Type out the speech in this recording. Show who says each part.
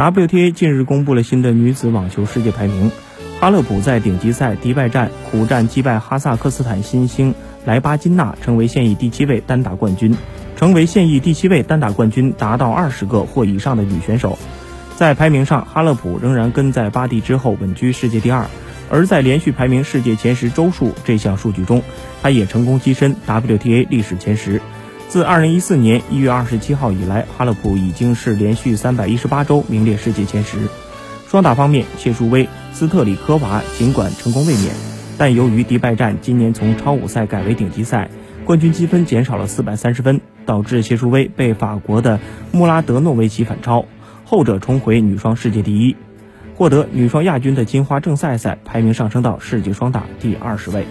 Speaker 1: WTA 近日公布了新的女子网球世界排名，哈勒普在顶级赛迪拜站苦战击败哈萨克斯坦新星莱巴金娜，成为现役第七位单打冠军，成为现役第七位单打冠军达到二十个或以上的女选手。在排名上，哈勒普仍然跟在巴蒂之后稳居世界第二，而在连续排名世界前十周数这项数据中，他也成功跻身 WTA 历史前十。自二零一四年一月二十七号以来，哈勒普已经是连续三百一十八周名列世界前十。双打方面，谢淑薇、斯特里科娃尽管成功卫冕，但由于迪拜站今年从超五赛改为顶级赛，冠军积分减少了四百三十分，导致谢淑薇被法国的穆拉德诺维奇反超，后者重回女双世界第一，获得女双亚军的金花正赛赛排名上升到世界双打第二十位。